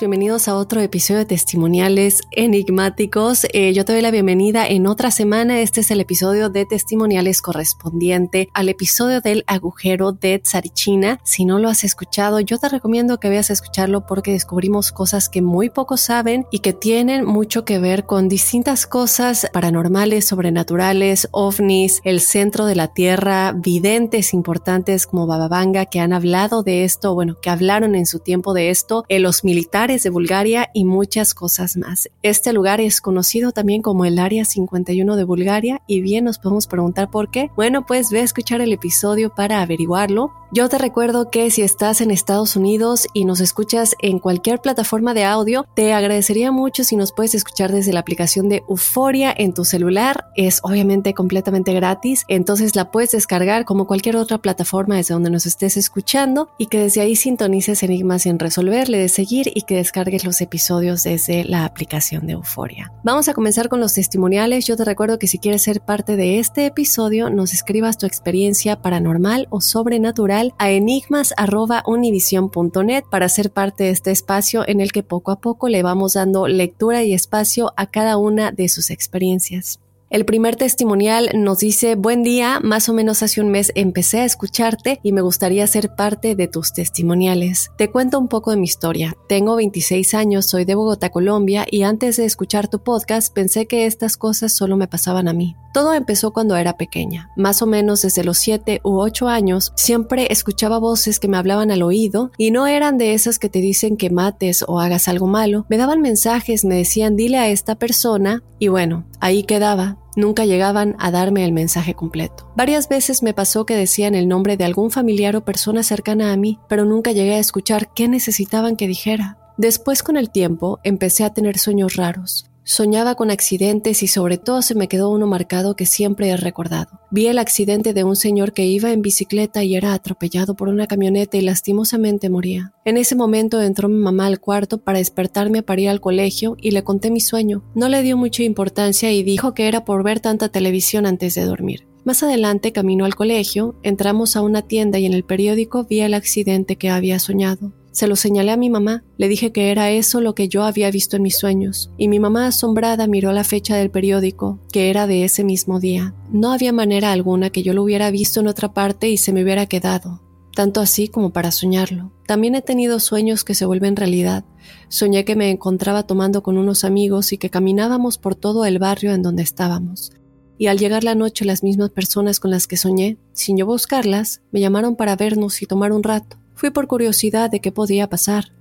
bienvenidos a otro episodio de Testimoniales Enigmáticos. Eh, yo te doy la bienvenida en otra semana. Este es el episodio de Testimoniales correspondiente al episodio del agujero de Tsarichina. Si no lo has escuchado, yo te recomiendo que veas a escucharlo porque descubrimos cosas que muy pocos saben y que tienen mucho que ver con distintas cosas paranormales, sobrenaturales, ovnis, el centro de la Tierra, videntes importantes como Bababanga que han hablado de esto, bueno, que hablaron en su tiempo de esto eh, los militares de Bulgaria y muchas cosas más. Este lugar es conocido también como el Área 51 de Bulgaria y bien nos podemos preguntar por qué. Bueno, pues ve a escuchar el episodio para averiguarlo. Yo te recuerdo que si estás en Estados Unidos y nos escuchas en cualquier plataforma de audio, te agradecería mucho si nos puedes escuchar desde la aplicación de Euforia en tu celular. Es obviamente completamente gratis, entonces la puedes descargar como cualquier otra plataforma desde donde nos estés escuchando y que desde ahí sintonices Enigmas sin resolver de seguir y que descargues los episodios desde la aplicación de Euforia. Vamos a comenzar con los testimoniales. Yo te recuerdo que si quieres ser parte de este episodio, nos escribas tu experiencia paranormal o sobrenatural a enigmas.univision.net para ser parte de este espacio en el que poco a poco le vamos dando lectura y espacio a cada una de sus experiencias. El primer testimonial nos dice, buen día, más o menos hace un mes empecé a escucharte y me gustaría ser parte de tus testimoniales. Te cuento un poco de mi historia. Tengo 26 años, soy de Bogotá, Colombia, y antes de escuchar tu podcast pensé que estas cosas solo me pasaban a mí. Todo empezó cuando era pequeña. Más o menos desde los 7 u 8 años, siempre escuchaba voces que me hablaban al oído y no eran de esas que te dicen que mates o hagas algo malo. Me daban mensajes, me decían dile a esta persona y bueno, ahí quedaba. Nunca llegaban a darme el mensaje completo. Varias veces me pasó que decían el nombre de algún familiar o persona cercana a mí, pero nunca llegué a escuchar qué necesitaban que dijera. Después con el tiempo empecé a tener sueños raros. Soñaba con accidentes y sobre todo se me quedó uno marcado que siempre he recordado. Vi el accidente de un señor que iba en bicicleta y era atropellado por una camioneta y lastimosamente moría. En ese momento entró mi mamá al cuarto para despertarme para ir al colegio y le conté mi sueño. No le dio mucha importancia y dijo que era por ver tanta televisión antes de dormir. Más adelante, camino al colegio, entramos a una tienda y en el periódico vi el accidente que había soñado. Se lo señalé a mi mamá, le dije que era eso lo que yo había visto en mis sueños, y mi mamá asombrada miró la fecha del periódico, que era de ese mismo día. No había manera alguna que yo lo hubiera visto en otra parte y se me hubiera quedado. tanto así como para soñarlo. También he tenido sueños que se vuelven realidad. Soñé que me encontraba tomando con unos amigos y que caminábamos por todo el barrio en donde estábamos. Y al llegar la noche las mismas personas con las que soñé, sin yo buscarlas, me llamaron para vernos y tomar un rato. Fui por curiosidad de qué podía pasar.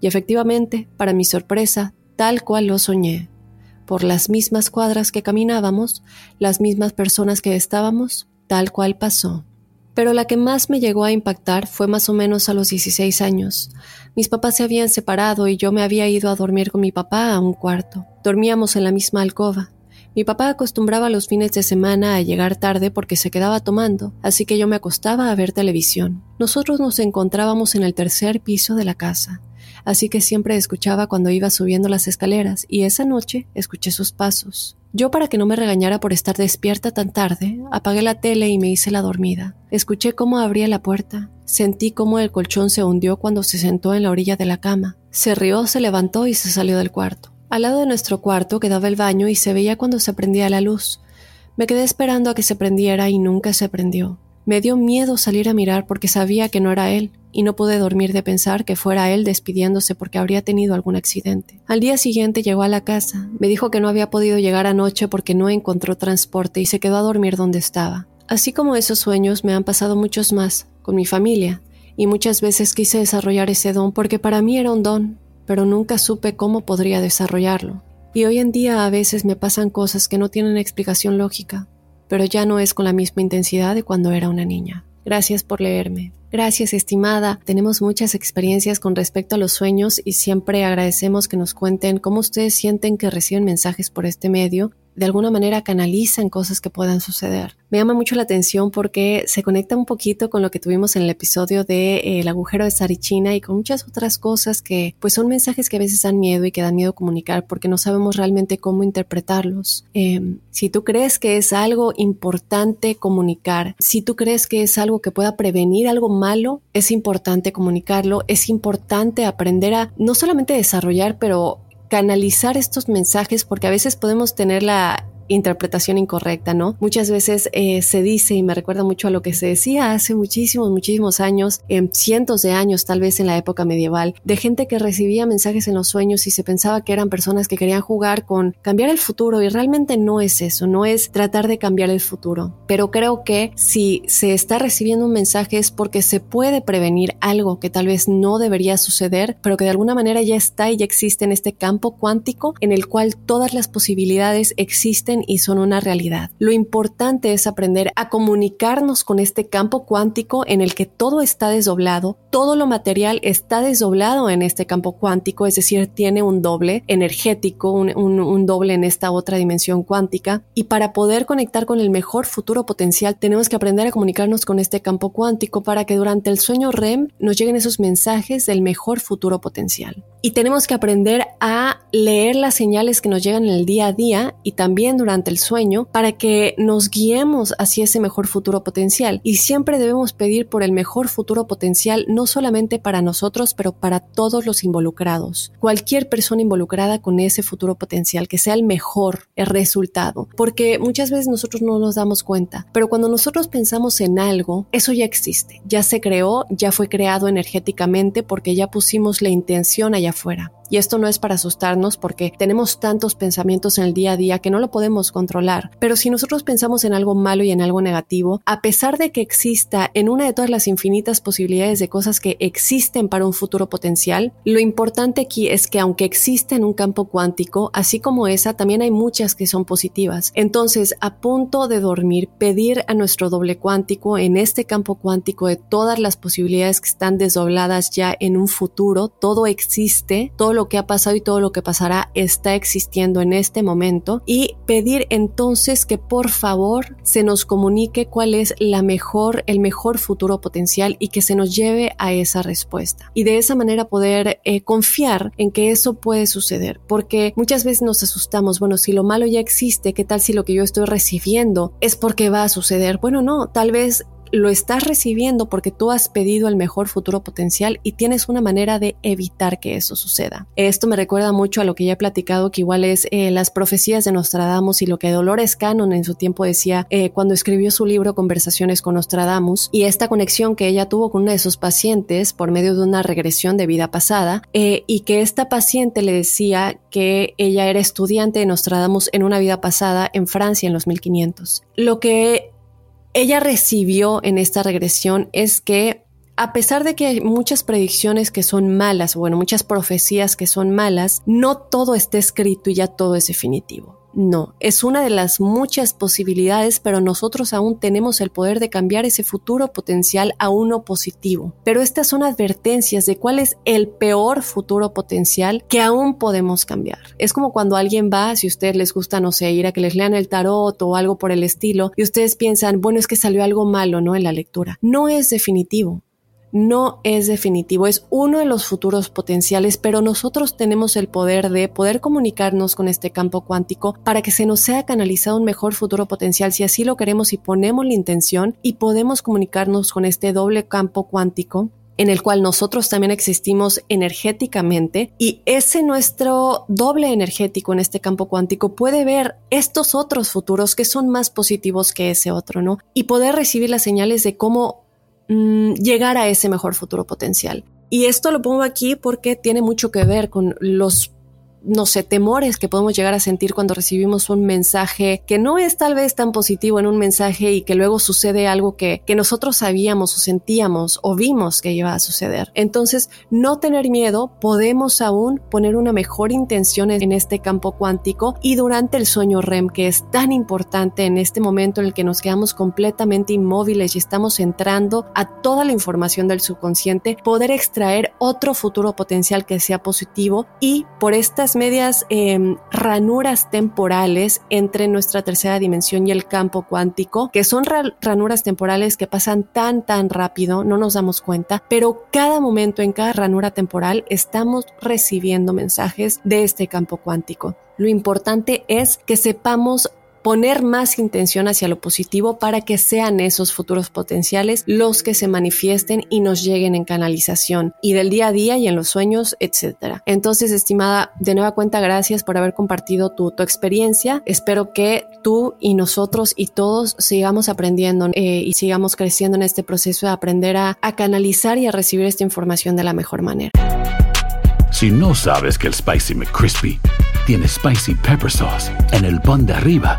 Y efectivamente, para mi sorpresa, tal cual lo soñé. Por las mismas cuadras que caminábamos, las mismas personas que estábamos, tal cual pasó. Pero la que más me llegó a impactar fue más o menos a los 16 años. Mis papás se habían separado y yo me había ido a dormir con mi papá a un cuarto. Dormíamos en la misma alcoba. Mi papá acostumbraba los fines de semana a llegar tarde porque se quedaba tomando, así que yo me acostaba a ver televisión. Nosotros nos encontrábamos en el tercer piso de la casa, así que siempre escuchaba cuando iba subiendo las escaleras y esa noche escuché sus pasos. Yo, para que no me regañara por estar despierta tan tarde, apagué la tele y me hice la dormida. Escuché cómo abría la puerta. Sentí cómo el colchón se hundió cuando se sentó en la orilla de la cama. Se rió, se levantó y se salió del cuarto. Al lado de nuestro cuarto quedaba el baño y se veía cuando se prendía la luz. Me quedé esperando a que se prendiera y nunca se prendió. Me dio miedo salir a mirar porque sabía que no era él, y no pude dormir de pensar que fuera él despidiéndose porque habría tenido algún accidente. Al día siguiente llegó a la casa, me dijo que no había podido llegar anoche porque no encontró transporte y se quedó a dormir donde estaba. Así como esos sueños me han pasado muchos más, con mi familia, y muchas veces quise desarrollar ese don porque para mí era un don, pero nunca supe cómo podría desarrollarlo. Y hoy en día a veces me pasan cosas que no tienen explicación lógica, pero ya no es con la misma intensidad de cuando era una niña. Gracias por leerme. Gracias, estimada. Tenemos muchas experiencias con respecto a los sueños y siempre agradecemos que nos cuenten cómo ustedes sienten que reciben mensajes por este medio de alguna manera canalizan cosas que puedan suceder. Me llama mucho la atención porque se conecta un poquito con lo que tuvimos en el episodio de eh, El agujero de Sarichina y con muchas otras cosas que pues son mensajes que a veces dan miedo y que dan miedo comunicar porque no sabemos realmente cómo interpretarlos. Em, si tú crees que es algo importante comunicar, si tú crees que es algo que pueda prevenir algo malo, es importante comunicarlo, es importante aprender a no solamente desarrollar, pero canalizar estos mensajes porque a veces podemos tener la interpretación incorrecta, ¿no? Muchas veces eh, se dice, y me recuerda mucho a lo que se decía hace muchísimos, muchísimos años, en cientos de años, tal vez en la época medieval, de gente que recibía mensajes en los sueños y se pensaba que eran personas que querían jugar con cambiar el futuro y realmente no es eso, no es tratar de cambiar el futuro. Pero creo que si se está recibiendo un mensaje es porque se puede prevenir algo que tal vez no debería suceder, pero que de alguna manera ya está y ya existe en este campo cuántico en el cual todas las posibilidades existen y son una realidad. Lo importante es aprender a comunicarnos con este campo cuántico en el que todo está desdoblado, todo lo material está desdoblado en este campo cuántico, es decir, tiene un doble energético, un, doble en esta otra dimensión cuántica, y para poder conectar con el mejor futuro potencial tenemos que aprender a comunicarnos con este campo cuántico para que durante el sueño REM nos lleguen esos mensajes del mejor futuro potencial. Y tenemos que aprender a leer las señales que nos llegan en el día a día y también durante el sueño para que nos guiemos hacia ese mejor futuro potencial. Y siempre debemos pedir por el mejor futuro potencial, no solamente para nosotros, pero para todos los involucrados. Cualquier persona involucrada con ese futuro potencial, que sea el mejor el resultado. Porque muchas veces nosotros no nos damos cuenta, pero cuando nosotros pensamos en algo, eso ya existe, ya se creó, ya fue creado energéticamente porque ya pusimos la intención allá afuera. Y esto no es para asustarnos porque tenemos tantos pensamientos en el día a día que no lo podemos controlar. Pero si nosotros pensamos en algo malo y en algo negativo, a pesar de que exista en una de todas las infinitas posibilidades de cosas que existen para un futuro potencial, lo importante aquí es que aunque exista en un campo cuántico, así como esa, también hay muchas que son positivas. Entonces, a punto de dormir, pedir a nuestro doble cuántico en este campo cuántico de todas las posibilidades que están desdobladas ya en un futuro, todo existe, todo lo que ha pasado y todo lo que pasará está existiendo en este momento y pedir entonces que por favor se nos comunique cuál es la mejor, el mejor futuro potencial y que se nos lleve a esa respuesta. Y de esa manera poder eh, confiar en que eso puede suceder, porque muchas veces nos asustamos, bueno, si lo malo ya existe, ¿qué tal si lo que yo estoy recibiendo es porque va a suceder? Bueno, no, tal vez lo estás recibiendo porque tú has pedido el mejor futuro potencial y tienes una manera de evitar que eso suceda. Esto me recuerda mucho a lo que ya he platicado, que igual es eh, las profecías de Nostradamus y lo que Dolores Cannon en su tiempo decía eh, cuando escribió su libro Conversaciones con Nostradamus y esta conexión que ella tuvo con una de sus pacientes por medio de una regresión de vida pasada eh, y que esta paciente le decía que ella era estudiante de Nostradamus en una vida pasada en Francia en los 1500. Lo que ella recibió en esta regresión es que a pesar de que hay muchas predicciones que son malas, bueno, muchas profecías que son malas, no todo está escrito y ya todo es definitivo. No, es una de las muchas posibilidades, pero nosotros aún tenemos el poder de cambiar ese futuro potencial a uno positivo. Pero estas son advertencias de cuál es el peor futuro potencial que aún podemos cambiar. Es como cuando alguien va, si a ustedes les gusta, no sé, ir a que les lean el tarot o algo por el estilo, y ustedes piensan, bueno, es que salió algo malo, ¿no? En la lectura. No es definitivo no es definitivo, es uno de los futuros potenciales, pero nosotros tenemos el poder de poder comunicarnos con este campo cuántico para que se nos sea canalizado un mejor futuro potencial si así lo queremos y ponemos la intención y podemos comunicarnos con este doble campo cuántico en el cual nosotros también existimos energéticamente y ese nuestro doble energético en este campo cuántico puede ver estos otros futuros que son más positivos que ese otro, ¿no? Y poder recibir las señales de cómo Mm, llegar a ese mejor futuro potencial. Y esto lo pongo aquí porque tiene mucho que ver con los no sé, temores que podemos llegar a sentir cuando recibimos un mensaje que no es tal vez tan positivo en un mensaje y que luego sucede algo que, que nosotros sabíamos o sentíamos o vimos que iba a suceder. Entonces, no tener miedo, podemos aún poner una mejor intención en este campo cuántico y durante el sueño REM, que es tan importante en este momento en el que nos quedamos completamente inmóviles y estamos entrando a toda la información del subconsciente, poder extraer otro futuro potencial que sea positivo y por estas medias em, ranuras temporales entre nuestra tercera dimensión y el campo cuántico, que son ranuras temporales que pasan tan, tan rápido, no nos damos cuenta, pero cada momento en cada ranura temporal estamos recibiendo mensajes de este campo cuántico. Lo importante es que sepamos poner más intención hacia lo positivo para que sean esos futuros potenciales los que se manifiesten y nos lleguen en canalización y del día a día y en los sueños, etcétera. Entonces, estimada, de nueva cuenta, gracias por haber compartido tu, tu experiencia. Espero que tú y nosotros y todos sigamos aprendiendo eh, y sigamos creciendo en este proceso de aprender a, a canalizar y a recibir esta información de la mejor manera. Si no sabes que el Spicy McCrispy tiene Spicy Pepper Sauce en el pan de arriba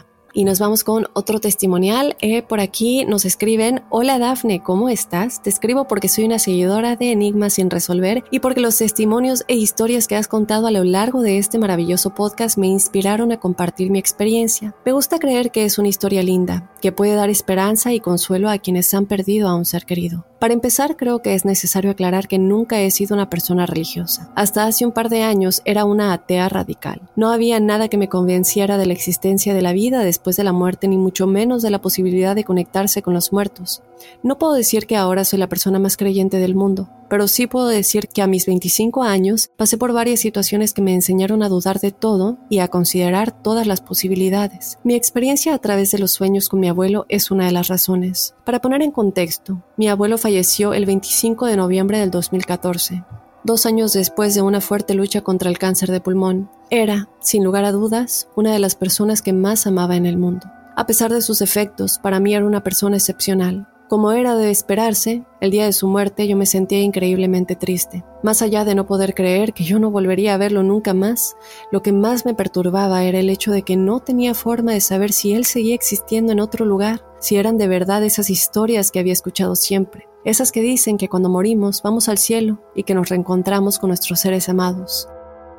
Y nos vamos con otro testimonial. Eh, por aquí nos escriben, hola Dafne, ¿cómo estás? Te escribo porque soy una seguidora de Enigmas sin resolver y porque los testimonios e historias que has contado a lo largo de este maravilloso podcast me inspiraron a compartir mi experiencia. Me gusta creer que es una historia linda, que puede dar esperanza y consuelo a quienes han perdido a un ser querido. Para empezar, creo que es necesario aclarar que nunca he sido una persona religiosa. Hasta hace un par de años era una atea radical. No había nada que me convenciera de la existencia de la vida después de la muerte, ni mucho menos de la posibilidad de conectarse con los muertos. No puedo decir que ahora soy la persona más creyente del mundo, pero sí puedo decir que a mis 25 años pasé por varias situaciones que me enseñaron a dudar de todo y a considerar todas las posibilidades. Mi experiencia a través de los sueños con mi abuelo es una de las razones. Para poner en contexto, mi abuelo falleció el 25 de noviembre del 2014 dos años después de una fuerte lucha contra el cáncer de pulmón. Era, sin lugar a dudas, una de las personas que más amaba en el mundo. A pesar de sus efectos, para mí era una persona excepcional. Como era de esperarse, el día de su muerte yo me sentía increíblemente triste. Más allá de no poder creer que yo no volvería a verlo nunca más, lo que más me perturbaba era el hecho de que no tenía forma de saber si él seguía existiendo en otro lugar, si eran de verdad esas historias que había escuchado siempre, esas que dicen que cuando morimos vamos al cielo y que nos reencontramos con nuestros seres amados.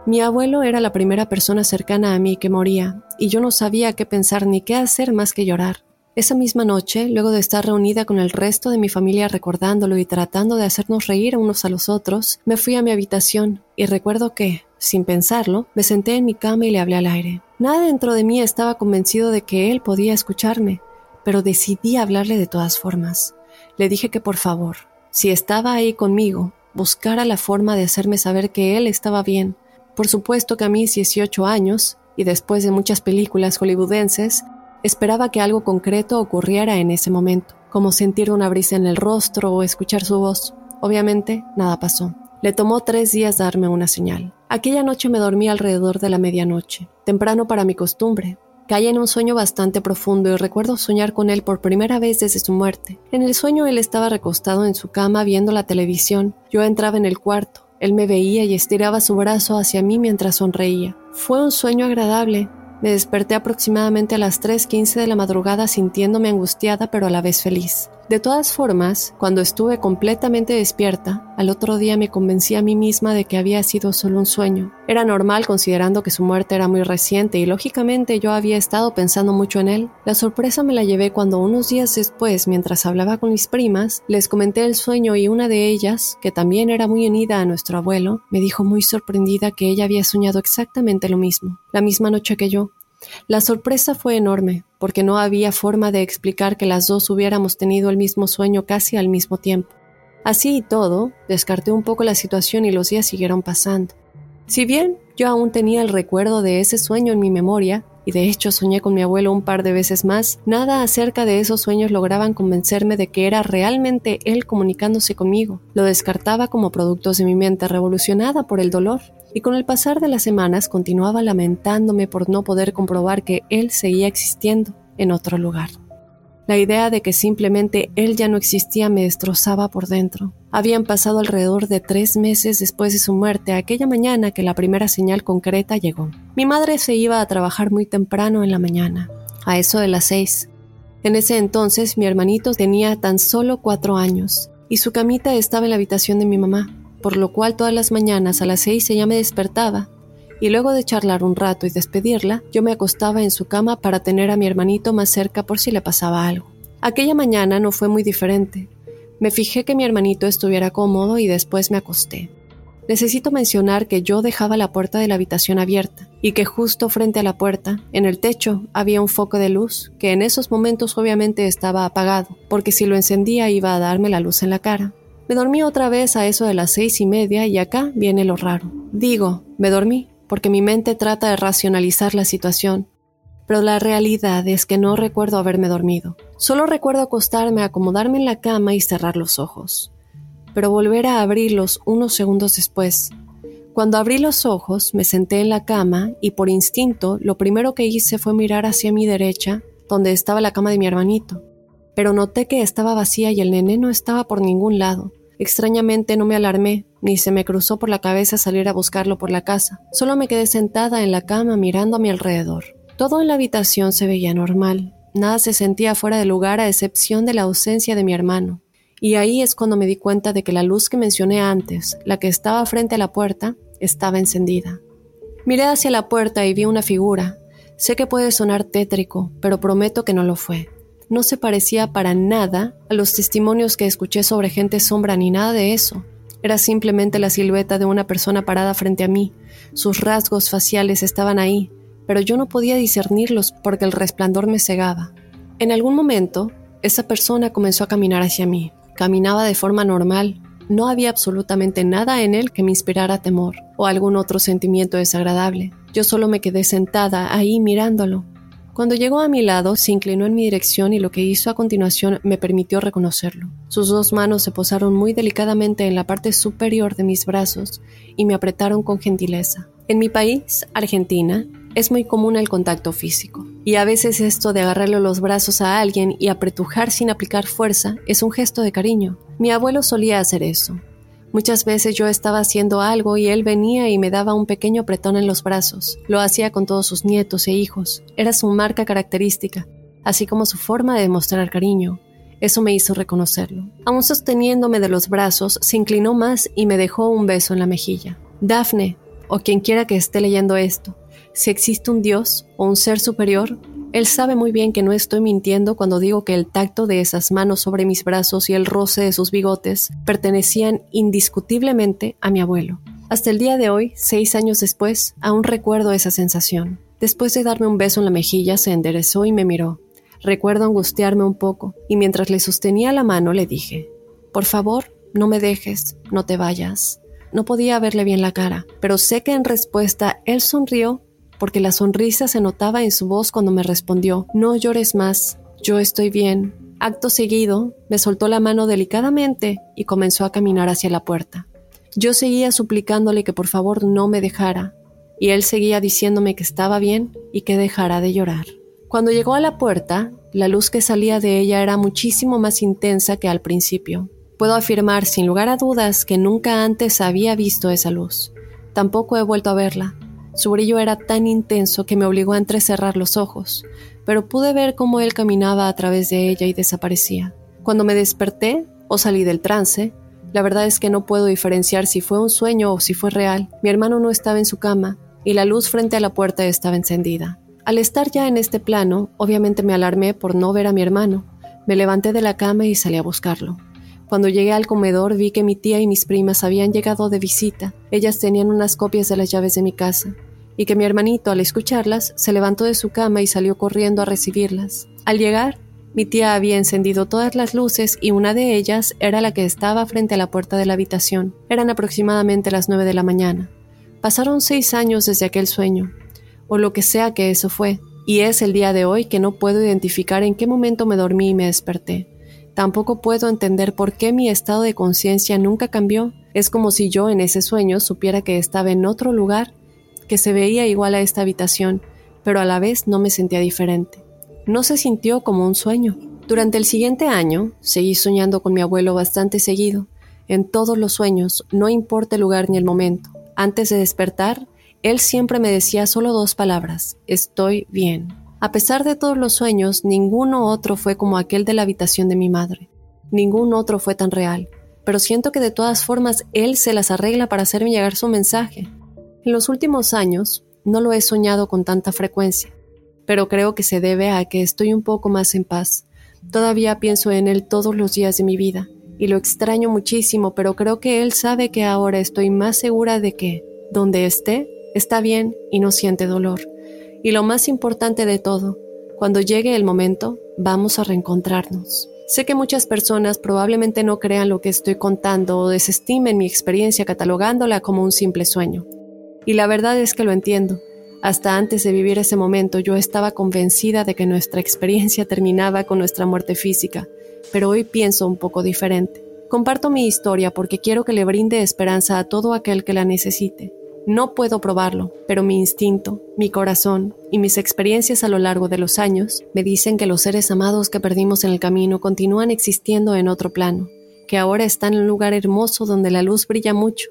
Mi abuelo era la primera persona cercana a mí que moría, y yo no sabía qué pensar ni qué hacer más que llorar. Esa misma noche, luego de estar reunida con el resto de mi familia recordándolo y tratando de hacernos reír unos a los otros, me fui a mi habitación y recuerdo que, sin pensarlo, me senté en mi cama y le hablé al aire. Nada dentro de mí estaba convencido de que él podía escucharme, pero decidí hablarle de todas formas. Le dije que por favor, si estaba ahí conmigo, buscara la forma de hacerme saber que él estaba bien. Por supuesto que a mis 18 años, y después de muchas películas hollywoodenses, Esperaba que algo concreto ocurriera en ese momento, como sentir una brisa en el rostro o escuchar su voz. Obviamente, nada pasó. Le tomó tres días darme una señal. Aquella noche me dormí alrededor de la medianoche, temprano para mi costumbre. Caí en un sueño bastante profundo y recuerdo soñar con él por primera vez desde su muerte. En el sueño él estaba recostado en su cama viendo la televisión. Yo entraba en el cuarto. Él me veía y estiraba su brazo hacia mí mientras sonreía. Fue un sueño agradable, me desperté aproximadamente a las 3.15 de la madrugada sintiéndome angustiada pero a la vez feliz. De todas formas, cuando estuve completamente despierta, al otro día me convencí a mí misma de que había sido solo un sueño. Era normal considerando que su muerte era muy reciente y lógicamente yo había estado pensando mucho en él. La sorpresa me la llevé cuando unos días después, mientras hablaba con mis primas, les comenté el sueño y una de ellas, que también era muy unida a nuestro abuelo, me dijo muy sorprendida que ella había soñado exactamente lo mismo, la misma noche que yo. La sorpresa fue enorme, porque no había forma de explicar que las dos hubiéramos tenido el mismo sueño casi al mismo tiempo. Así y todo, descarté un poco la situación y los días siguieron pasando. Si bien yo aún tenía el recuerdo de ese sueño en mi memoria, y de hecho soñé con mi abuelo un par de veces más, nada acerca de esos sueños lograban convencerme de que era realmente él comunicándose conmigo. Lo descartaba como productos de mi mente revolucionada por el dolor y con el pasar de las semanas continuaba lamentándome por no poder comprobar que él seguía existiendo en otro lugar. La idea de que simplemente él ya no existía me destrozaba por dentro. Habían pasado alrededor de tres meses después de su muerte, aquella mañana que la primera señal concreta llegó. Mi madre se iba a trabajar muy temprano en la mañana, a eso de las seis. En ese entonces mi hermanito tenía tan solo cuatro años, y su camita estaba en la habitación de mi mamá por lo cual todas las mañanas a las seis ella me despertaba, y luego de charlar un rato y despedirla, yo me acostaba en su cama para tener a mi hermanito más cerca por si le pasaba algo. Aquella mañana no fue muy diferente. Me fijé que mi hermanito estuviera cómodo y después me acosté. Necesito mencionar que yo dejaba la puerta de la habitación abierta y que justo frente a la puerta, en el techo, había un foco de luz que en esos momentos obviamente estaba apagado, porque si lo encendía iba a darme la luz en la cara. Me dormí otra vez a eso de las seis y media y acá viene lo raro. Digo, me dormí, porque mi mente trata de racionalizar la situación, pero la realidad es que no recuerdo haberme dormido. Solo recuerdo acostarme, acomodarme en la cama y cerrar los ojos, pero volver a abrirlos unos segundos después. Cuando abrí los ojos, me senté en la cama y por instinto lo primero que hice fue mirar hacia mi derecha, donde estaba la cama de mi hermanito pero noté que estaba vacía y el nené no estaba por ningún lado. Extrañamente no me alarmé, ni se me cruzó por la cabeza salir a buscarlo por la casa. Solo me quedé sentada en la cama mirando a mi alrededor. Todo en la habitación se veía normal. Nada se sentía fuera de lugar a excepción de la ausencia de mi hermano. Y ahí es cuando me di cuenta de que la luz que mencioné antes, la que estaba frente a la puerta, estaba encendida. Miré hacia la puerta y vi una figura. Sé que puede sonar tétrico, pero prometo que no lo fue no se parecía para nada a los testimonios que escuché sobre gente sombra ni nada de eso. Era simplemente la silueta de una persona parada frente a mí. Sus rasgos faciales estaban ahí, pero yo no podía discernirlos porque el resplandor me cegaba. En algún momento, esa persona comenzó a caminar hacia mí. Caminaba de forma normal. No había absolutamente nada en él que me inspirara temor o algún otro sentimiento desagradable. Yo solo me quedé sentada ahí mirándolo, cuando llegó a mi lado, se inclinó en mi dirección y lo que hizo a continuación me permitió reconocerlo. Sus dos manos se posaron muy delicadamente en la parte superior de mis brazos y me apretaron con gentileza. En mi país, Argentina, es muy común el contacto físico, y a veces esto de agarrarle los brazos a alguien y apretujar sin aplicar fuerza es un gesto de cariño. Mi abuelo solía hacer eso, Muchas veces yo estaba haciendo algo y él venía y me daba un pequeño apretón en los brazos. Lo hacía con todos sus nietos e hijos. Era su marca característica, así como su forma de demostrar cariño. Eso me hizo reconocerlo. Aún sosteniéndome de los brazos, se inclinó más y me dejó un beso en la mejilla. Daphne, o quien quiera que esté leyendo esto, si existe un Dios o un ser superior, él sabe muy bien que no estoy mintiendo cuando digo que el tacto de esas manos sobre mis brazos y el roce de sus bigotes pertenecían indiscutiblemente a mi abuelo. Hasta el día de hoy, seis años después, aún recuerdo esa sensación. Después de darme un beso en la mejilla, se enderezó y me miró. Recuerdo angustiarme un poco, y mientras le sostenía la mano le dije, Por favor, no me dejes, no te vayas. No podía verle bien la cara, pero sé que en respuesta él sonrió porque la sonrisa se notaba en su voz cuando me respondió, No llores más, yo estoy bien. Acto seguido, me soltó la mano delicadamente y comenzó a caminar hacia la puerta. Yo seguía suplicándole que por favor no me dejara, y él seguía diciéndome que estaba bien y que dejara de llorar. Cuando llegó a la puerta, la luz que salía de ella era muchísimo más intensa que al principio. Puedo afirmar sin lugar a dudas que nunca antes había visto esa luz. Tampoco he vuelto a verla, su brillo era tan intenso que me obligó a entrecerrar los ojos, pero pude ver cómo él caminaba a través de ella y desaparecía. Cuando me desperté o salí del trance, la verdad es que no puedo diferenciar si fue un sueño o si fue real. Mi hermano no estaba en su cama y la luz frente a la puerta estaba encendida. Al estar ya en este plano, obviamente me alarmé por no ver a mi hermano. Me levanté de la cama y salí a buscarlo. Cuando llegué al comedor vi que mi tía y mis primas habían llegado de visita. Ellas tenían unas copias de las llaves de mi casa, y que mi hermanito, al escucharlas, se levantó de su cama y salió corriendo a recibirlas. Al llegar, mi tía había encendido todas las luces y una de ellas era la que estaba frente a la puerta de la habitación. Eran aproximadamente las nueve de la mañana. Pasaron seis años desde aquel sueño, o lo que sea que eso fue, y es el día de hoy que no puedo identificar en qué momento me dormí y me desperté. Tampoco puedo entender por qué mi estado de conciencia nunca cambió. Es como si yo en ese sueño supiera que estaba en otro lugar, que se veía igual a esta habitación, pero a la vez no me sentía diferente. No se sintió como un sueño. Durante el siguiente año, seguí soñando con mi abuelo bastante seguido. En todos los sueños, no importa el lugar ni el momento. Antes de despertar, él siempre me decía solo dos palabras, estoy bien. A pesar de todos los sueños, ninguno otro fue como aquel de la habitación de mi madre. Ningún otro fue tan real, pero siento que de todas formas él se las arregla para hacerme llegar su mensaje. En los últimos años no lo he soñado con tanta frecuencia, pero creo que se debe a que estoy un poco más en paz. Todavía pienso en él todos los días de mi vida, y lo extraño muchísimo, pero creo que él sabe que ahora estoy más segura de que, donde esté, está bien y no siente dolor. Y lo más importante de todo, cuando llegue el momento, vamos a reencontrarnos. Sé que muchas personas probablemente no crean lo que estoy contando o desestimen mi experiencia catalogándola como un simple sueño. Y la verdad es que lo entiendo. Hasta antes de vivir ese momento yo estaba convencida de que nuestra experiencia terminaba con nuestra muerte física, pero hoy pienso un poco diferente. Comparto mi historia porque quiero que le brinde esperanza a todo aquel que la necesite. No puedo probarlo, pero mi instinto, mi corazón y mis experiencias a lo largo de los años me dicen que los seres amados que perdimos en el camino continúan existiendo en otro plano, que ahora están en un lugar hermoso donde la luz brilla mucho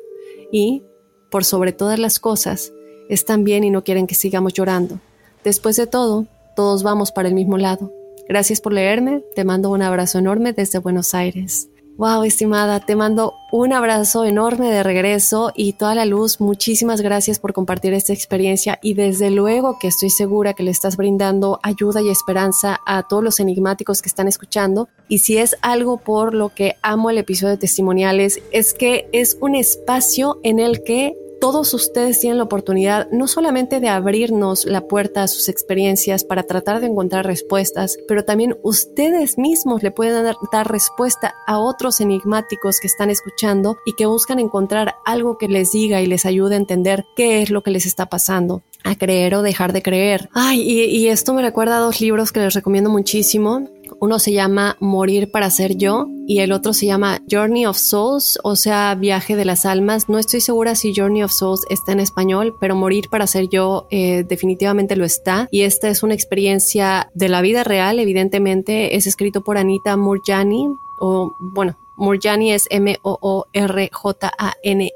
y, por sobre todas las cosas, están bien y no quieren que sigamos llorando. Después de todo, todos vamos para el mismo lado. Gracias por leerme, te mando un abrazo enorme desde Buenos Aires. Wow, estimada, te mando un abrazo enorme de regreso y toda la luz. Muchísimas gracias por compartir esta experiencia y desde luego que estoy segura que le estás brindando ayuda y esperanza a todos los enigmáticos que están escuchando. Y si es algo por lo que amo el episodio de testimoniales, es que es un espacio en el que todos ustedes tienen la oportunidad no solamente de abrirnos la puerta a sus experiencias para tratar de encontrar respuestas, pero también ustedes mismos le pueden dar, respuesta a otros enigmáticos que están escuchando y que buscan encontrar algo que les diga y les ayude a entender qué es lo que les está pasando a creer o dejar de creer. Ay, y, y, esto me recuerda a dos libros que les recomiendo muchísimo. Uno se llama Morir para ser yo y el otro se llama Journey of Souls, o sea, Viaje de las Almas. No estoy segura si Journey of Souls está en español, pero Morir para ser yo eh, definitivamente lo está. Y esta es una experiencia de la vida real, evidentemente. Es escrito por Anita Murjani, o bueno, Morjani es M-O-O-R-J-A-N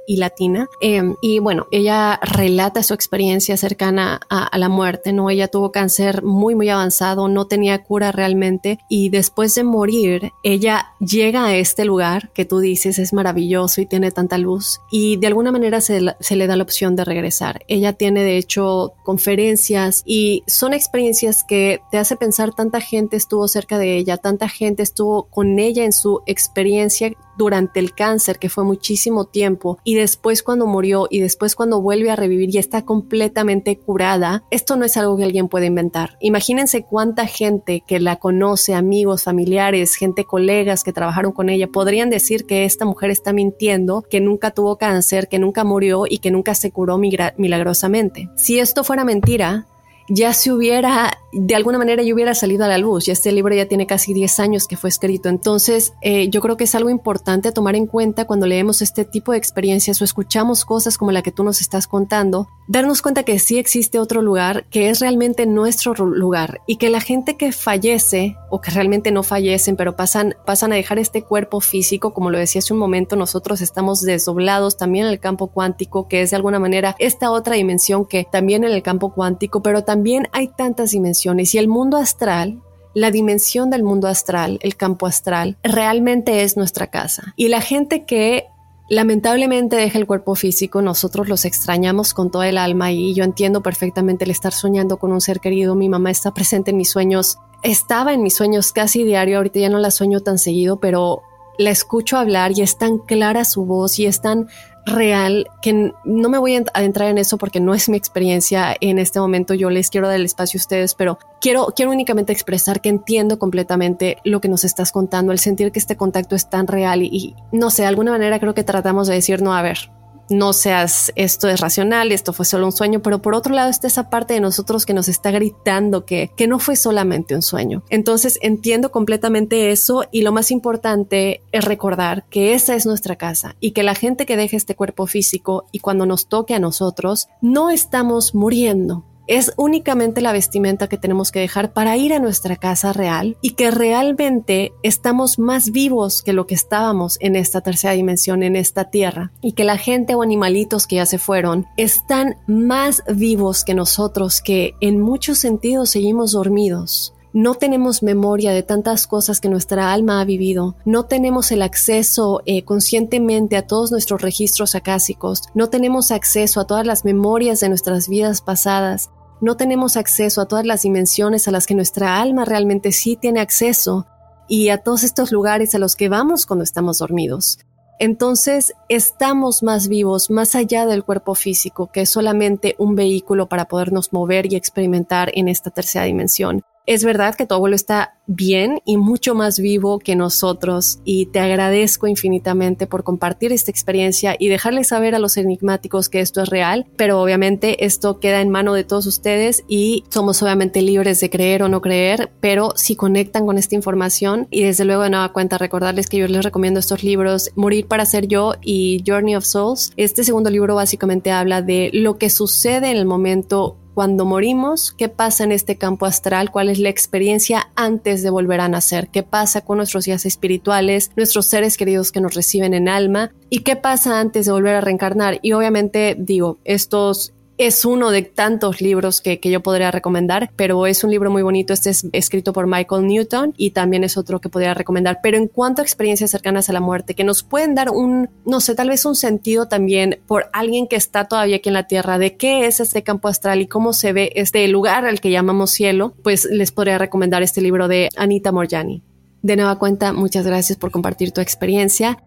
y latina. Em, y bueno, ella relata su experiencia cercana a, la muerte, ¿no? Ella tuvo cáncer muy, muy avanzado, no tenía cura realmente y después de morir, ella llega a este lugar que tú dices es maravilloso y tiene tanta luz y de alguna manera se, se le da la opción de regresar. Ella tiene de hecho conferencias y son experiencias que te hace pensar tanta gente estuvo cerca de ella, tanta gente estuvo con ella en su experiencia durante el cáncer, que fue muchísimo tiempo, y después cuando murió y después cuando vuelve a revivir y está completamente curada, esto no es algo que alguien puede inventar. Imagínense cuánta gente que la conoce, amigos, familiares, gente, colegas que trabajaron con ella, podrían decir que esta mujer está mintiendo, que nunca tuvo cáncer, que nunca murió y que nunca se curó milagrosamente. Si esto fuera mentira, ya se hubiera, de alguna manera ya hubiera salido a la luz. Y este libro ya tiene casi 10 años que fue escrito. Entonces, eh, yo creo que es algo importante tomar en cuenta cuando leemos este tipo de experiencias o escuchamos cosas como la que tú nos estás contando, darnos cuenta que sí existe otro lugar que es realmente nuestro lugar y que la gente que fallece o que realmente no fallecen, pero pasan, pasan a dejar este cuerpo físico, como lo decía hace un momento, nosotros estamos desdoblados también en el campo cuántico, que es de alguna manera esta otra dimensión que también en el campo cuántico, pero también también hay tantas dimensiones y el mundo astral la dimensión del mundo astral, el campo astral, realmente es nuestra casa. Y la gente que lamentablemente deja el cuerpo físico, nosotros los extrañamos con toda el alma y yo entiendo perfectamente el estar soñando con un ser querido. Mi mamá está presente en mis sueños, estaba en mis sueños casi diario, ahorita ya no la sueño tan seguido, pero la escucho hablar y es tan clara su voz y es tan real que no me voy a adentrar en eso porque no es mi experiencia en este momento. Yo les quiero dar el espacio a ustedes, pero quiero, quiero únicamente expresar que entiendo completamente lo que nos estás contando, el sentir que este contacto es tan real y, y no sé, de alguna manera creo que tratamos de decir, no, a ver, no seas, esto es racional, esto fue solo un sueño, pero por otro lado está esa parte de nosotros que nos está gritando que, que no fue solamente un sueño. Entonces entiendo completamente eso y lo más importante es recordar que esa es nuestra casa y que la gente que deja este cuerpo físico y cuando nos toque a nosotros, no estamos muriendo, es únicamente la vestimenta que tenemos que dejar para ir a nuestra casa real y que realmente estamos más vivos que lo que estábamos en esta tercera dimensión, en esta tierra, y que la gente o animalitos que ya se fueron están más vivos que nosotros, que en muchos sentidos seguimos dormidos. No tenemos memoria de tantas cosas que nuestra alma ha vivido, no tenemos el acceso eh, conscientemente a todos nuestros registros acásicos, no tenemos acceso a todas las memorias de nuestras vidas pasadas, no tenemos acceso a todas las dimensiones a las que nuestra alma realmente sí tiene acceso y a todos estos lugares a los que vamos cuando estamos dormidos. Entonces estamos más vivos, más allá del cuerpo físico, que es solamente un vehículo para podernos mover y experimentar en esta tercera dimensión. Es verdad que tu abuelo está bien y mucho más vivo que nosotros y te agradezco infinitamente por compartir esta experiencia y dejarles saber a los enigmáticos que esto es real, pero obviamente esto queda en mano de todos ustedes y somos obviamente libres de creer o no creer, pero si conectan con esta información y desde luego de nueva cuenta recordarles que yo les recomiendo estos libros Morir para ser yo y Journey of Souls. Este segundo libro básicamente habla de lo que sucede en el momento cuando morimos, qué pasa en este campo astral, cuál es la experiencia antes de volver a nacer, qué pasa con nuestros días espirituales, nuestros seres queridos que nos reciben en alma y qué pasa antes de volver a reencarnar. Y obviamente digo, estos es uno de tantos libros que, yo podría recomendar, pero es un libro muy bonito. Este es escrito por Michael Newton y también es otro que podría recomendar. Pero en cuanto a experiencias cercanas a la muerte, que nos pueden dar un, no sé, tal vez un sentido también por alguien que está todavía aquí en la Tierra de qué es este campo astral y cómo se ve este lugar al que llamamos cielo, pues les podría recomendar este libro de Anita Morjani. De nueva cuenta, muchas gracias por compartir tu experiencia.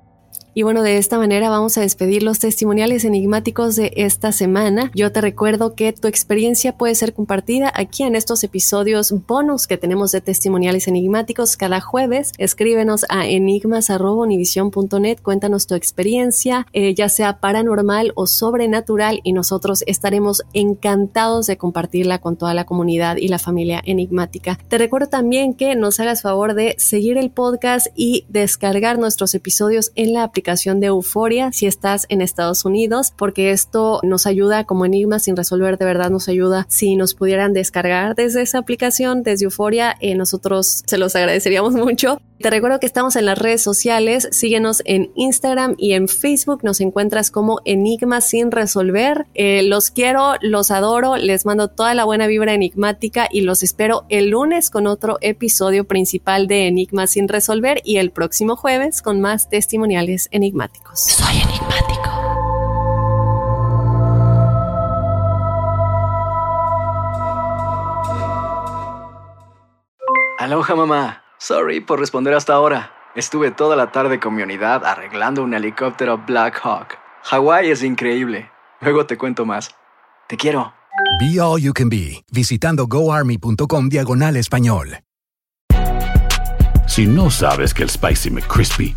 Y bueno, de esta manera vamos a despedir los testimoniales enigmáticos de esta semana. Yo te recuerdo que tu experiencia puede ser compartida aquí en estos episodios bonus que tenemos de testimoniales enigmáticos cada jueves. Escríbenos a enigmas.univision.net, cuéntanos tu experiencia, eh, ya sea paranormal o sobrenatural, y nosotros estaremos encantados de compartirla con toda la comunidad y la familia enigmática. Te recuerdo también que nos hagas favor de seguir el podcast y descargar nuestros episodios en la aplicación de Euforia si estás en Estados Unidos, porque esto nos ayuda como enigma sin resolver, de verdad nos ayuda. Si nos pudieran descargar desde esa aplicación, desde Euforia, eh, nosotros se los agradeceríamos mucho. Te recuerdo que estamos en las redes sociales, síguenos en Instagram y en Facebook, nos encuentras como Enigma sin resolver. Eh, los quiero, los adoro, les mando toda la buena vibra enigmática y los espero el lunes con otro episodio principal de Enigma sin resolver y el próximo jueves con más testimoniales enigmáticos. Soy enigmático. Aloha mamá. Sorry por responder hasta ahora. Estuve toda la tarde con mi unidad arreglando un helicóptero Black Hawk. Hawái es increíble. Luego te cuento más. Te quiero. Be All You Can Be, visitando goarmy.com diagonal español. Si no sabes que el Spicy McCrispy